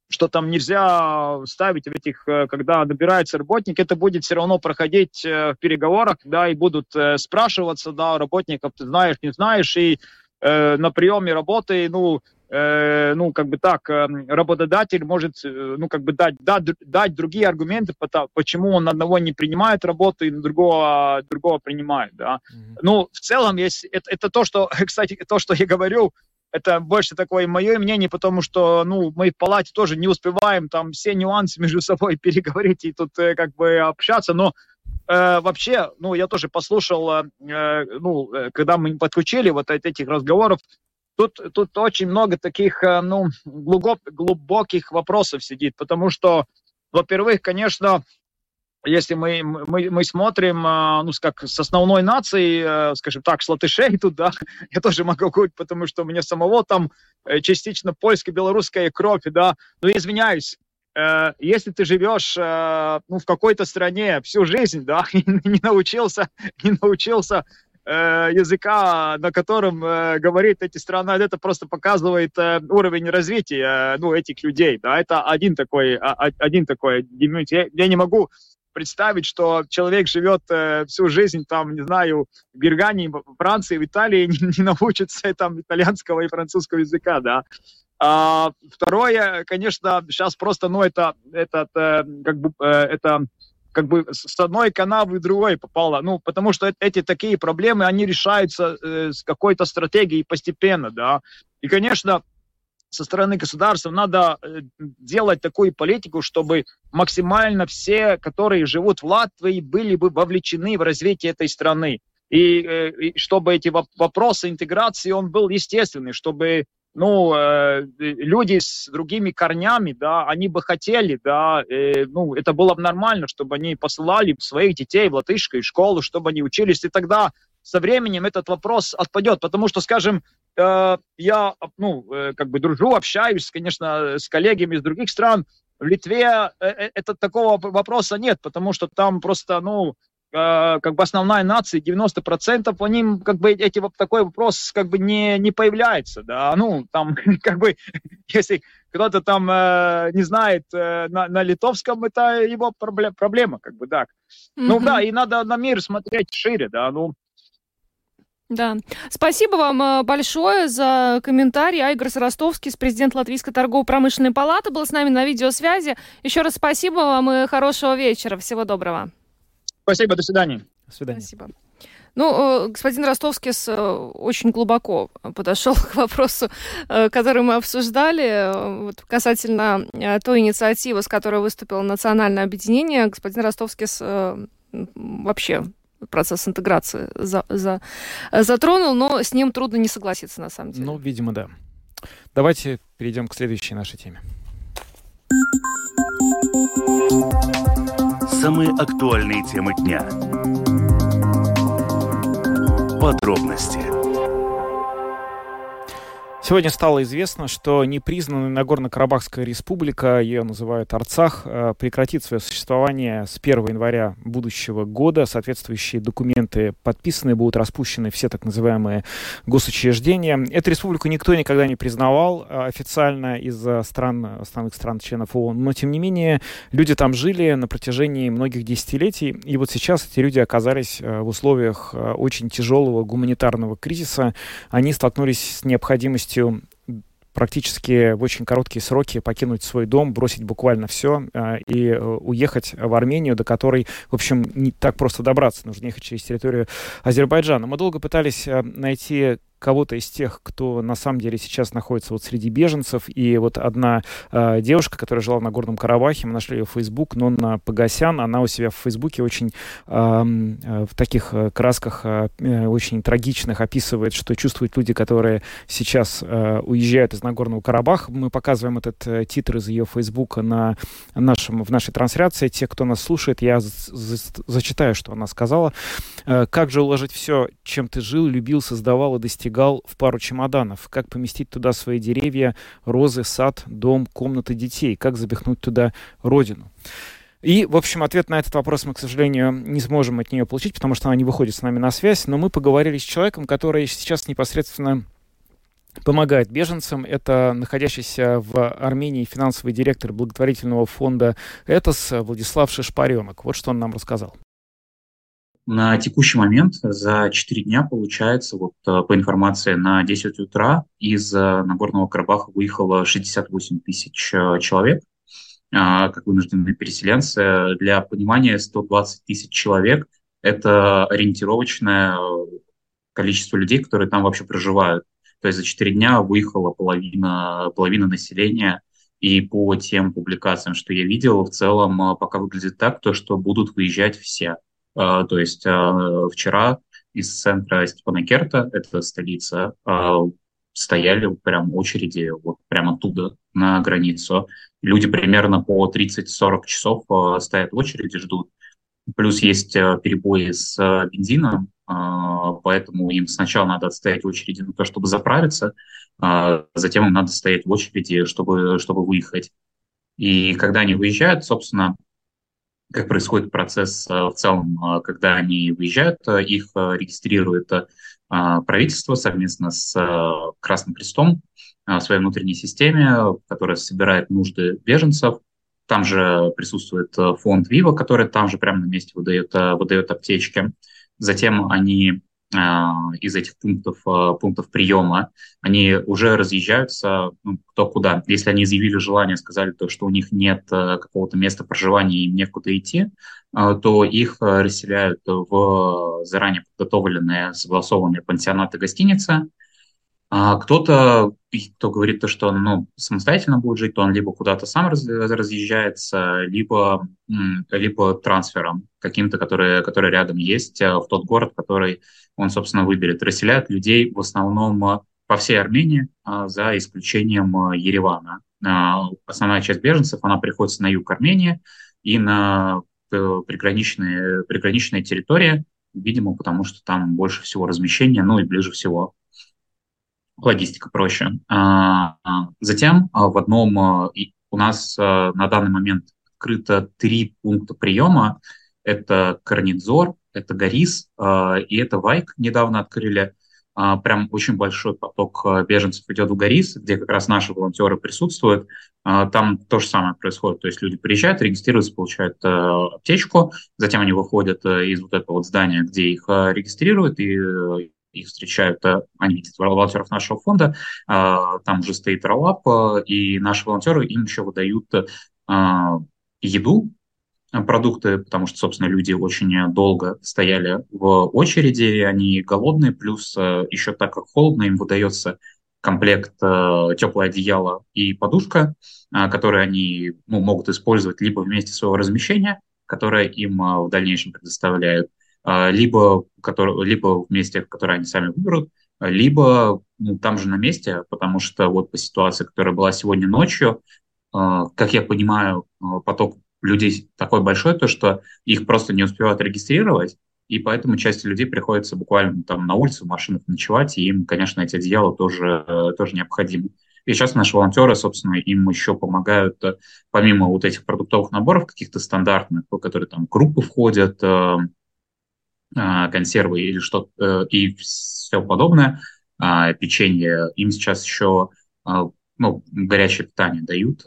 что там нельзя ставить в этих, э, когда набирается работник, это будет все равно проходить э, в переговорах, да, и будут э, спрашиваться, да, работников, ты знаешь, не знаешь, и э, на приеме работы, ну, э, ну, как бы так, работодатель может, ну, как бы дать, дать, дать другие аргументы, почему он одного не принимает работу и другого, другого принимает, да. Mm-hmm. Ну, в целом, есть, это, это то, что, кстати, то, что я говорю, это больше такое мое мнение, потому что, ну, мы в палате тоже не успеваем там все нюансы между собой переговорить и тут э, как бы общаться, но э, вообще, ну, я тоже послушал, э, э ну, э, когда мы подключили вот от этих разговоров, тут, тут очень много таких, э, ну, глубок, глубоких вопросов сидит, потому что, во-первых, конечно, если мы, мы, мы смотрим, а, ну, как с основной нацией, э, скажем так, с латышей туда, я тоже могу говорить, потому что у меня самого там э, частично польско-белорусская кровь, да, но извиняюсь, э, если ты живешь ну, в какой-то стране всю жизнь, да, не научился, не научился языка, на котором э, говорит эти страны, это просто показывает э, уровень развития э, ну, этих людей. Да? Это один такой, а, а один такой я не могу представить, что человек живет э, всю жизнь там, не знаю, в Гергании, в Франции, в Италии, не, не научится там итальянского и французского языка, да. А, второе, конечно, сейчас просто, ну, это, этот, э, как бы, э, это как бы с одной канавы в другой попало. Ну, потому что эти такие проблемы, они решаются э, с какой-то стратегией постепенно, да. И, конечно, со стороны государства надо э, делать такую политику, чтобы максимально все, которые живут в Латвии, были бы вовлечены в развитие этой страны. И, э, и чтобы эти вопросы интеграции, он был естественный, чтобы ну, э, люди с другими корнями, да, они бы хотели, да, ну, это было бы нормально, чтобы они посылали своих детей в латышскую школу, чтобы они учились, и тогда со временем этот вопрос отпадет, потому что, скажем, э, я, ну, э, как бы дружу, общаюсь, конечно, с коллегами из других стран, в Литве э, это такого вопроса нет, потому что там просто, ну, как бы основная нация, 90% по ним как бы эти, такой вопрос как бы не, не появляется, да, ну, там как бы, если кто-то там э, не знает э, на, на литовском, это его проблема, проблема как бы, да. Mm-hmm. Ну да, и надо на мир смотреть шире, да, ну, да. Спасибо вам э, большое за комментарий. Айгорс Ростовский, президент Латвийской торгово-промышленной палаты, был с нами на видеосвязи. Еще раз спасибо вам и хорошего вечера. Всего доброго. Спасибо, до свидания. До свидания. Спасибо. Ну, э, господин Ростовский э, очень глубоко подошел к вопросу, который мы обсуждали, вот, касательно той инициативы, с которой выступило национальное объединение. Господин Ростовский вообще процесс интеграции за, за, затронул, но с ним трудно не согласиться, на самом деле. Ну, видимо, да. Давайте перейдем к следующей нашей теме. Самые актуальные темы дня. Подробности Сегодня стало известно, что непризнанная Нагорно-Карабахская республика, ее называют Арцах, э, прекратит свое существование с 1 января будущего года. Соответствующие документы подписаны, будут распущены все так называемые госучреждения. Эту республику никто никогда не признавал э, официально из-за стран, основных стран членов ООН, но тем не менее люди там жили на протяжении многих десятилетий, и вот сейчас эти люди оказались э, в условиях очень тяжелого гуманитарного кризиса. Они столкнулись с необходимостью полностью практически в очень короткие сроки покинуть свой дом, бросить буквально все э, и э, уехать в Армению, до которой, в общем, не так просто добраться. Нужно ехать через территорию Азербайджана. Мы долго пытались э, найти кого-то из тех, кто на самом деле сейчас находится вот среди беженцев. И вот одна э, девушка, которая жила на Горном Карабахе, мы нашли ее в Facebook, Нонна Погосян, она у себя в Фейсбуке очень э, в таких э, красках э, очень трагичных описывает, что чувствуют люди, которые сейчас э, уезжают из Нагорного Карабаха. Мы показываем этот э, титр из ее Фейсбука на нашем, в нашей трансляции. Те, кто нас слушает, я зачитаю, что она сказала. Э, «Как же уложить все, чем ты жил, любил, создавал и достигал стегал в пару чемоданов. Как поместить туда свои деревья, розы, сад, дом, комнаты детей? Как запихнуть туда родину? И, в общем, ответ на этот вопрос мы, к сожалению, не сможем от нее получить, потому что она не выходит с нами на связь. Но мы поговорили с человеком, который сейчас непосредственно помогает беженцам. Это находящийся в Армении финансовый директор благотворительного фонда «Этос» Владислав Шишпаренок. Вот что он нам рассказал. На текущий момент за 4 дня, получается, вот э, по информации на 10 утра из э, Нагорного Карабаха выехало 68 тысяч э, человек, а, как вынужденные переселенцы. Для понимания, 120 тысяч человек – это ориентировочное количество людей, которые там вообще проживают. То есть за 4 дня выехала половина, половина населения, и по тем публикациям, что я видел, в целом пока выглядит так, то, что будут выезжать все – то есть а, вчера из центра Степанакерта, это столица, а, стояли прям очереди вот прямо оттуда на границу. Люди примерно по 30-40 часов стоят в очереди, ждут. Плюс есть перебои с бензином, поэтому им сначала надо отстоять очереди на то, чтобы заправиться, затем им надо стоять в очереди, чтобы, чтобы выехать. И когда они выезжают, собственно, как происходит процесс в целом, когда они выезжают, их регистрирует правительство совместно с Красным Крестом в своей внутренней системе, которая собирает нужды беженцев. Там же присутствует фонд Вива, который там же прямо на месте выдает, выдает аптечки. Затем они из этих пунктов, а, пунктов приема, они уже разъезжаются ну, кто куда. Если они заявили желание, сказали, то, что у них нет а, какого-то места проживания, им некуда идти, то их расселяют в заранее подготовленные, согласованные пансионаты гостиницы, а кто-то, кто говорит то, что ну, самостоятельно будет жить, то он либо куда-то сам раз, разъезжается, либо, либо трансфером каким-то, который, который рядом есть, в тот город, который он, собственно, выберет. Расселяют людей в основном э, по всей Армении, а, за исключением э, Еревана. А, основная часть беженцев, она приходится на юг Армении и на э, приграничные, приграничные территории, видимо, потому что там больше всего размещения, ну и ближе всего логистика проще. А, затем в одном у нас на данный момент открыто три пункта приема. Это Корнидзор, это Горис и это Вайк недавно открыли. Прям очень большой поток беженцев идет в Горис, где как раз наши волонтеры присутствуют. Там то же самое происходит. То есть люди приезжают, регистрируются, получают аптечку, затем они выходят из вот этого вот здания, где их регистрируют, и их встречают, они видят волонтеров нашего фонда, там уже стоит роллап, и наши волонтеры им еще выдают еду, продукты, потому что, собственно, люди очень долго стояли в очереди, они голодные, плюс э, еще так как холодно, им выдается комплект э, теплое одеяло и подушка, э, которые они ну, могут использовать либо вместе своего размещения, которое им в дальнейшем предоставляют, либо, который, либо в месте, которое они сами выберут, либо ну, там же на месте, потому что вот по ситуации, которая была сегодня ночью, как я понимаю, поток людей такой большой, то что их просто не успевают регистрировать, и поэтому части людей приходится буквально там на улице в машинах ночевать, и им, конечно, эти одеяла тоже, тоже необходимы. И сейчас наши волонтеры, собственно, им еще помогают, э, помимо вот этих продуктовых наборов каких-то стандартных, которые там крупы входят, э, э, консервы или что-то, и все подобное, а, печенье, им сейчас еще ну, горячее питание дают,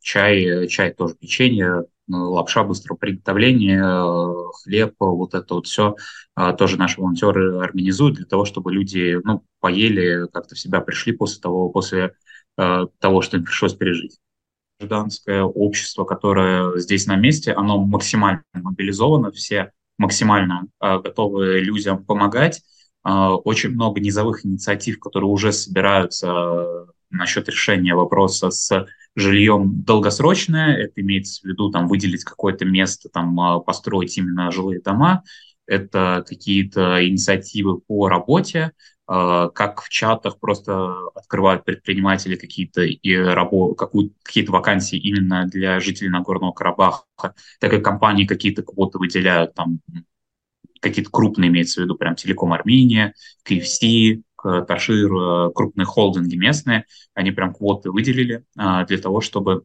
чай, чай тоже печенье, лапша быстрого приготовления, хлеб, вот это вот все а, тоже наши волонтеры организуют для того, чтобы люди ну, поели, как-то в себя пришли после того, после а, того, что им пришлось пережить. Гражданское общество, которое здесь на месте, оно максимально мобилизовано, все максимально а, готовы людям помогать. Очень много низовых инициатив, которые уже собираются насчет решения вопроса с жильем долгосрочное, это имеется в виду там выделить какое-то место, там а, построить именно жилые дома, это какие-то инициативы по работе, а, как в чатах просто открывают предприниматели какие-то и рабо, какие-то вакансии именно для жителей Нагорного Карабаха, так и компании какие-то кого-то выделяют, там какие-то крупные, имеется в виду прям Телеком Армения, KFC, Ташир, э, крупные холдинги местные, они прям квоты выделили а, для того, чтобы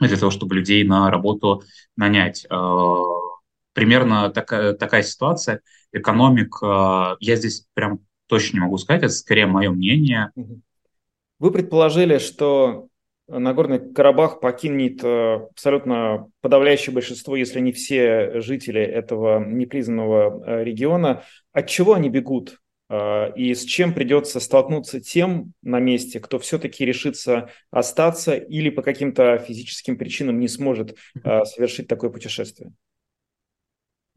для того, чтобы людей на работу нанять. А, примерно такая, такая ситуация. Экономик, а, я здесь прям точно не могу сказать, это скорее мое мнение. Вы предположили, что Нагорный Карабах покинет э, абсолютно подавляющее большинство, если не все жители этого непризнанного э, региона. От чего они бегут? Э, и с чем придется столкнуться тем на месте, кто все-таки решится остаться или по каким-то физическим причинам не сможет совершить такое путешествие?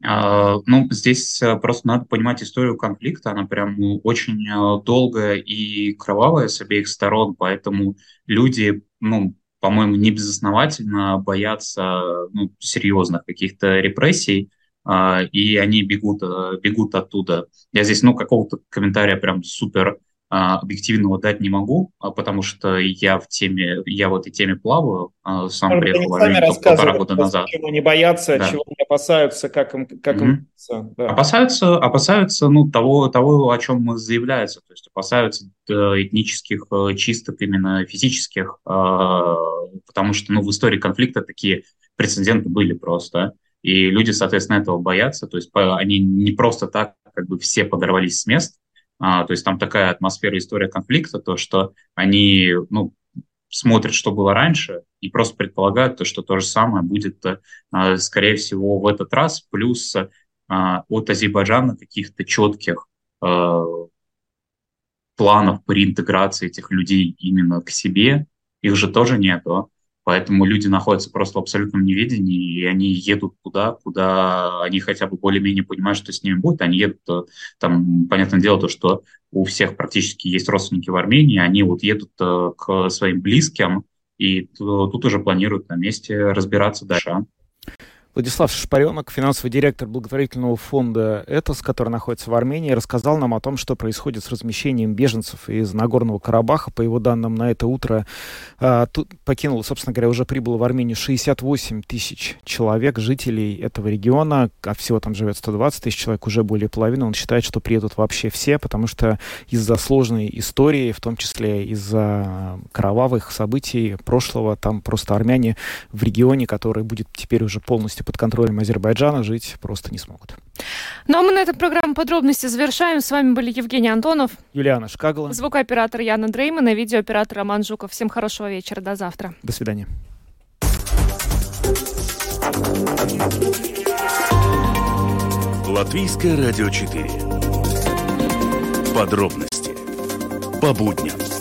А, ну, здесь э, просто надо понимать историю конфликта. Она прям ну, очень долгая и кровавая с обеих сторон, поэтому люди, ну, по-моему, не безосновательно боятся ну, серьезных каких-то репрессий. А, и они бегут, э, бегут оттуда. Я здесь, ну, какого-то комментария прям супер а, объективного дать не могу, а, потому что я в теме, я в этой теме плаваю, сам Может, приехал в Армению полтора года назад. Чего не боятся, да. чего не опасаются, как им, как mm-hmm. им да. опасаются, опасаются, ну, того, того, о чем мы заявляется, то есть опасаются э, этнических э, чисток именно физических, потому что, ну, в истории конфликта такие прецеденты были просто. И люди, соответственно, этого боятся. То есть они не просто так как бы все подорвались с мест. А, то есть там такая атмосфера, история конфликта, то, что они ну, смотрят, что было раньше, и просто предполагают, то, что то же самое будет, а, скорее всего, в этот раз. Плюс а, от Азербайджана каких-то четких а, планов по реинтеграции этих людей именно к себе, их же тоже нету. Поэтому люди находятся просто в абсолютном неведении, и они едут туда, куда они хотя бы более-менее понимают, что с ними будет. Они едут, э, там, понятное дело, то, что у всех практически есть родственники в Армении, они вот едут э, к своим близким, и тут уже планируют на месте разбираться дальше. Владислав Шпаренок, финансовый директор благотворительного фонда «Этос», который находится в Армении, рассказал нам о том, что происходит с размещением беженцев из Нагорного Карабаха. По его данным, на это утро а, тут покинуло, собственно говоря, уже прибыло в Армению 68 тысяч человек, жителей этого региона, а всего там живет 120 тысяч человек, уже более половины. Он считает, что приедут вообще все, потому что из-за сложной истории, в том числе из-за кровавых событий прошлого, там просто армяне в регионе, который будет теперь уже полностью полностью под контролем Азербайджана жить просто не смогут. Ну а мы на этом программу подробности завершаем. С вами были Евгений Антонов, Юлиана Шкагала, звукооператор Яна Дрейман и видеооператор Роман Жуков. Всем хорошего вечера. До завтра. До свидания. Латвийское радио 4. Подробности по будням.